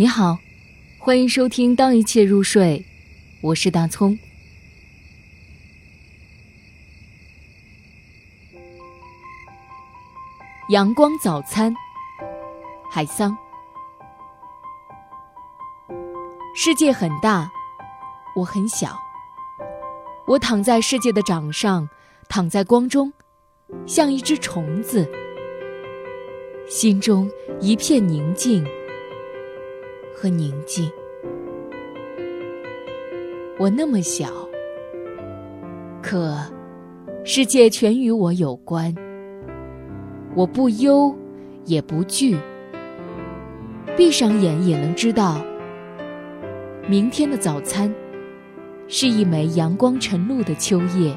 你好，欢迎收听《当一切入睡》，我是大葱。阳光早餐，海桑。世界很大，我很小。我躺在世界的掌上，躺在光中，像一只虫子，心中一片宁静。和宁静，我那么小，可世界全与我有关。我不忧，也不惧，闭上眼也能知道，明天的早餐是一枚阳光晨露的秋叶。